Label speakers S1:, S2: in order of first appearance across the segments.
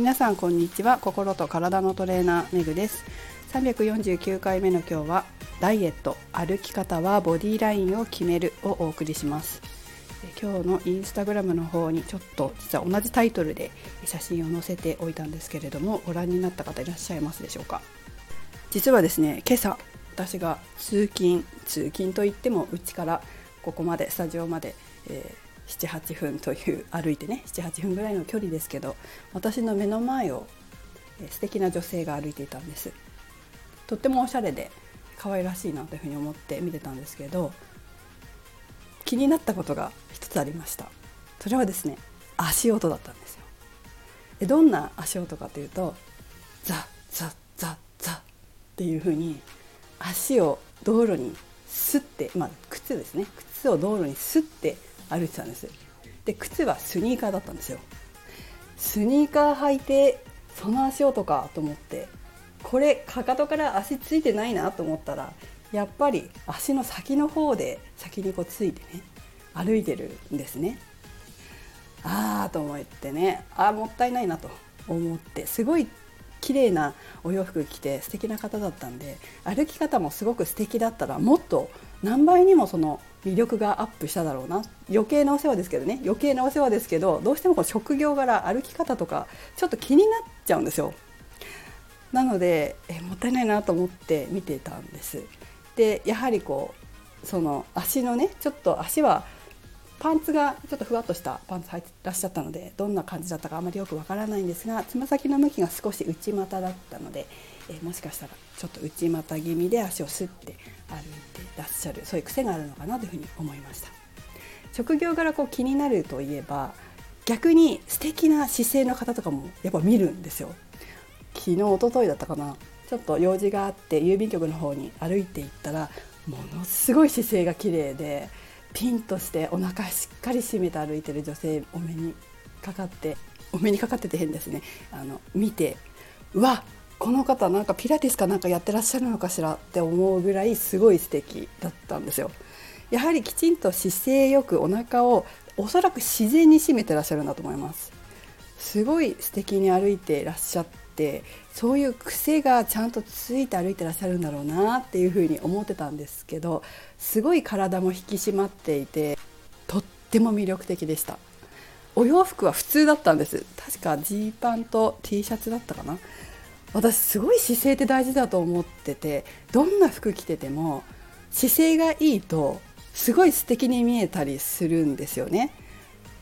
S1: 皆さんこんにちは。心と体のトレーナーめぐです。349回目の今日はダイエット歩き方はボディラインを決めるをお送りします。今日のインスタグラムの方にちょっと実は同じタイトルで写真を載せておいたんですけれどもご覧になった方いらっしゃいますでしょうか？実はですね今朝私が通勤通勤といってもうちからここまでスタジオまで、えー78分という歩いてね78分ぐらいの距離ですけど私の目の前を素敵な女性が歩いていたんです。とってもおしゃれで可愛らしいなというふうに思って見てたんですけど気になったことが一つありました。それはですね足音だったんですよ。でどんな足音かというとザザザザっていうふうに足を道路にすってまあ靴ですね。靴を道路にすって歩いてたんです。で靴はスニーカーだったんですよ。スニーカー履いてその足音かと思ってこれかかとから足ついてないなと思ったらやっぱり足の先の方で先にこうついてね歩いてるんですね。ああと思ってねああもったいないなと思ってすごい綺麗なお洋服着て素敵な方だったんで歩き方もすごく素敵だったらもっと何倍にもその魅力がアップしただろうな余計なお世話ですけどね余計なお世話ですけどどうしてもこう職業柄歩き方とかちょっと気になっちゃうんですよ。なのでえもったいないなと思って見てたんです。でやはりこうその足のねちょっと足はパンツがちょっとふわっとしたパンツ履いてらっしゃったのでどんな感じだったかあまりよくわからないんですがつま先の向きが少し内股だったので、えー、もしかしたらちょっと内股気味で足をすって歩いてらっしゃるそういう癖があるのかなというふうに思いました。職業柄こう気になるといえば逆に素敵な姿勢の方とかもやっぱ見るんですよ。昨日一昨日だったかな。ちょっと用事があって郵便局の方に歩いていったらものすごい姿勢が綺麗でピンとしてお腹しっかり締めて歩いてる女性お目にかかってお目にかかってて変ですねあの見てうわこの方なんかピラティスかなんかやってらっしゃるのかしらって思うぐらいすごい素敵だったんですよ。やはりきちんと姿勢よくお腹をおそらく自然に締めてらっしゃるんだと思います。すごい素敵に歩いてらっしゃってそういう癖がちゃんとついて歩いてらっしゃるんだろうなっていうふうに思ってたんですけどすごい体も引き締まっていてとっても魅力的でした。お洋服は普通だったんです。確かジーパンと T シャツだったかな。私すごい姿勢って大事だと思っててどんな服着てても姿勢がいいとすごい素敵に見えたりするんですよね。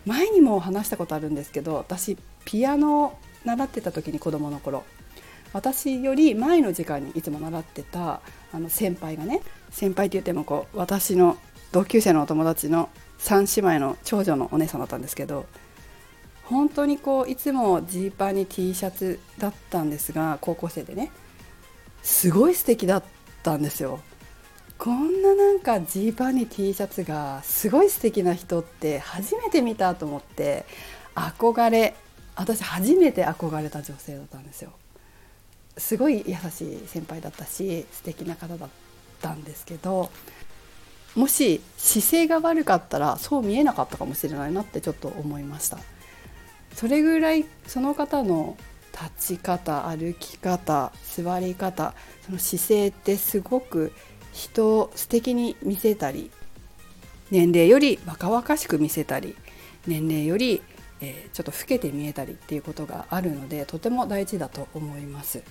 S1: 前にも話したことあるんですけど私ピアノ習ってた時に子供の頃。私より前の時間にいつも習ってたあの先輩がね先輩って言ってもこう私の同級生のお友達の3姉妹の長女のお姉さんだったんですけど本当にこういつもジーパンに T シャツだったんですが高校生でねすごい素敵だったんですよ。こんななんかジーパンに T シャツがすごい素敵な人って初めて見たと思って憧れ私初めて憧れた女性だったんですよ。すごい優しい先輩だったし素敵な方だったんですけどもし姿勢が悪かったらそう見えなかったかもしれないなってちょっと思いました。それぐらいその方の立ち方歩き方座り方その姿勢ってすごく人を素敵に見せたり年齢より若々しく見せたり年齢より、えー、ちょっと老けて見えたりっていうことがあるのでとても大事だと思います。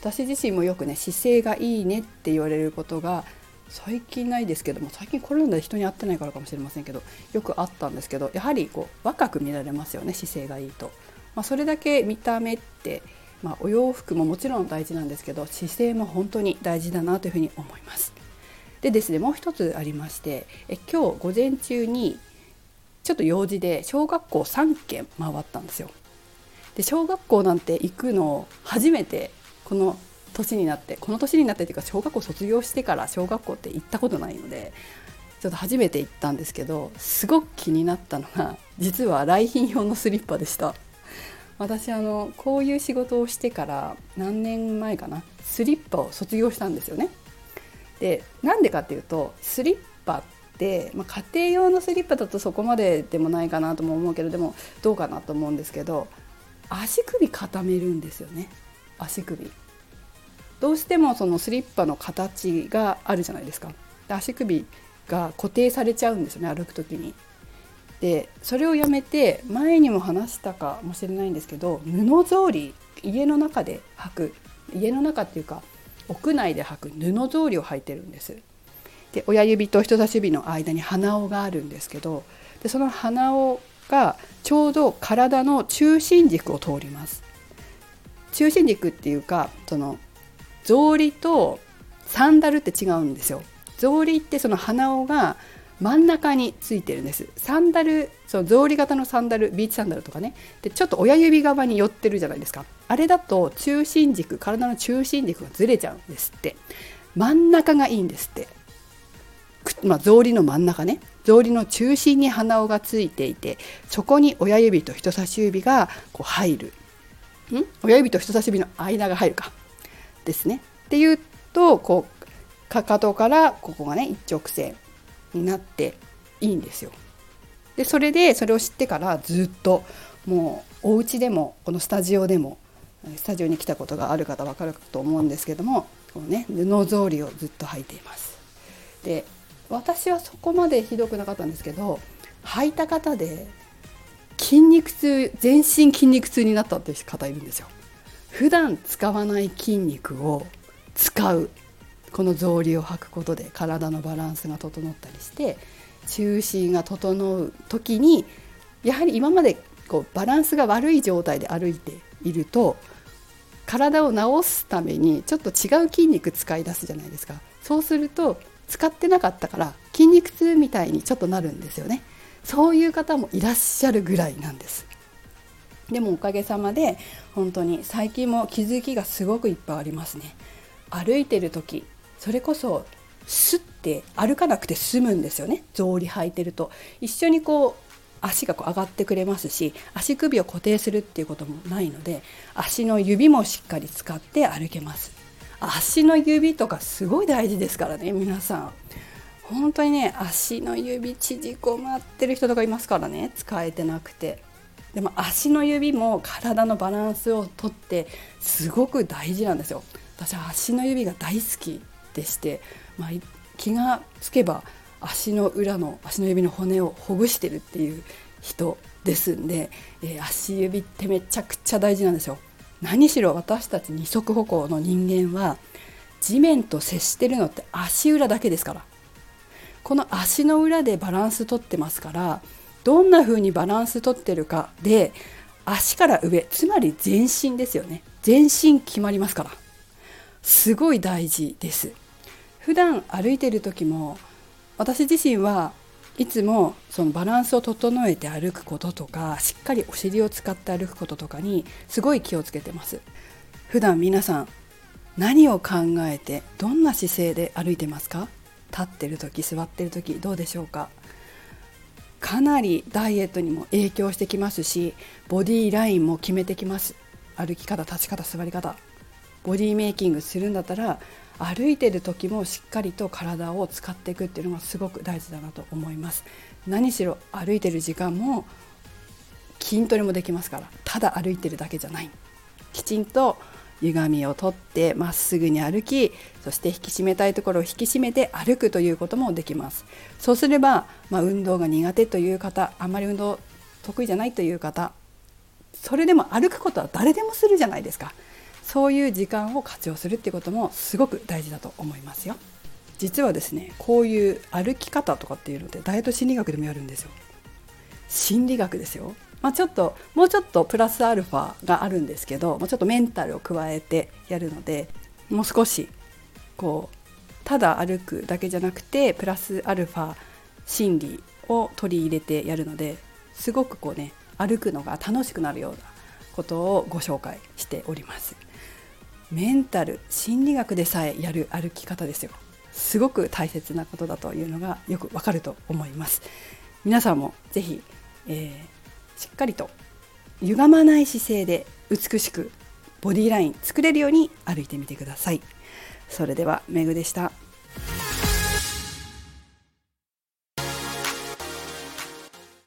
S1: 私自身もよくね姿勢がいいねって言われることが最近ないですけども最近コロナで人に会ってないからかもしれませんけどよくあったんですけどやはりこう若く見られますよね姿勢がいいと、まあ、それだけ見た目って、まあ、お洋服ももちろん大事なんですけど姿勢も本当に大事だなというふうに思います。でですねもう一つありましてえ今日午前中にちょっと用事で小学校3軒回ったんですよ。で小学校なんて行くの初めてこの年になってこの年になってっていうか小学校卒業してから小学校って行ったことないのでちょっと初めて行ったんですけどすごく気になったのが実は来賓用のスリッパでした。私あのこういう仕事をしてから何年前かなスリッパを卒業したんですよね。でなんでかっていうとスリッパっ、まあ、家庭用のスリッパだとそこまででもないかなとも思うけどでもどうかなと思うんですけど足首固めるんですよね。足首。どうしてもそのスリッパの形があるじゃないですか。で足首が固定されちゃうんですよね歩く時に。でそれをやめて前にも話したかもしれないんですけど布草履家の中で履く。家の中っていうか屋内で履く布草履を履いてるんです。で親指と人差し指の間に鼻緒があるんですけどでその鼻緒がちょうど体の中心軸を通ります。中心軸っていうかその草履とサンダルって違うんですよ。草履ってその鼻緒が真ん中についてるんです。サンダルその草履型のサンダルビーチサンダルとかね。でちょっと親指側に寄ってるじゃないですか。あれだと中心軸体の中心軸がずれちゃうんですって。真ん中がいいんですって。まあ、草履の真ん中ね。草履の中心に鼻緒がついていてそこに親指と人差し指がこう入る。ん？親指と人差し指の間が入るか。ですね。っていうとこうかかとからここがね一直線になっていいんですよ。でそれでそれを知ってからずっともうお家でもこのスタジオでもスタジオに来たことがある方分かると思うんですけどもこの、ね、布草履をずっと履いています。で私はそこまでひどくなかったんですけど履いた方で筋肉痛全身筋肉痛になったって方いるんですよ。普段使わない筋肉を使うこの草履を履くことで体のバランスが整ったりして中心が整う時にやはり今までこうバランスが悪い状態で歩いていると体を治すためにちょっと違う筋肉使い出すじゃないですかそうすると使ってなかったから筋肉痛みたいにちょっとなるんですよね。そういう方もいらっしゃるぐらいなんです。でもおかげさまで本当に最近も気づきがすごくいっぱいありますね。歩いてる時それこそスッて歩かなくて済むんですよね。草履履いてると。一緒にこう足がこう上がってくれますし足首を固定するっていうこともないので足の指もしっかり使って歩けます。足の指とかすごい大事ですからね皆さん。本当にね足の指縮こまってる人とかいますからね使えてなくて。でも足の指も体のバランスをとってすごく大事なんですよ。私は足の指が大好きでして、まあ、気がつけば足の裏の足の指の骨をほぐしてるっていう人ですんで、えー、足指ってめちゃくちゃ大事なんですよ。何しろ私たち二足歩行の人間は地面と接してるのって足裏だけですから。この足の裏でバランスとってますからどんな風にバランスとってるかで足から上つまり全身ですよね。全身決まりますから。すごい大事です。普段歩いてる時も私自身はいつもそのバランスを整えて歩くこととかしっかりお尻を使って歩くこととかにすごい気をつけてます。普段皆さん何を考えてどんな姿勢で歩いてますか？立ってる時座ってる時どうでしょうか？かなりダイエットにも影響してきますしボディーラインも決めてきます。歩き方立ち方座り方。ボディメイキングするんだったら歩いてる時もしっかりと体を使っていくっていうのがすごく大事だなと思います。何しろ歩いてる時間も筋トレもできますからただ歩いてるだけじゃない。きちんと歪みをとってまっすぐに歩きそして引き締めたいところを引き締めて歩くということもできます。そうすれば、まあ、運動が苦手という方あんまり運動得意じゃないという方それでも歩くことは誰でもするじゃないですか。そういう時間を活用するっていうこともすごく大事だと思いますよ。実はですねこういう歩き方とかっていうのでダイエット心理学でもやるんですよ。心理学ですよ。まあ、ちょっともうちょっとプラスアルファがあるんですけどもうちょっとメンタルを加えてやるのでもう少しこうただ歩くだけじゃなくてプラスアルファ心理を取り入れてやるのですごくこうね歩くのが楽しくなるようなことをご紹介しております。メンタル心理学でさえやる歩き方ですよ。すごく大切なことだというのがよくわかると思います。皆さんもぜひ、えー、しっかりと歪まない姿勢で美しくボディライン作れるように歩いてみてください。それではメグでした。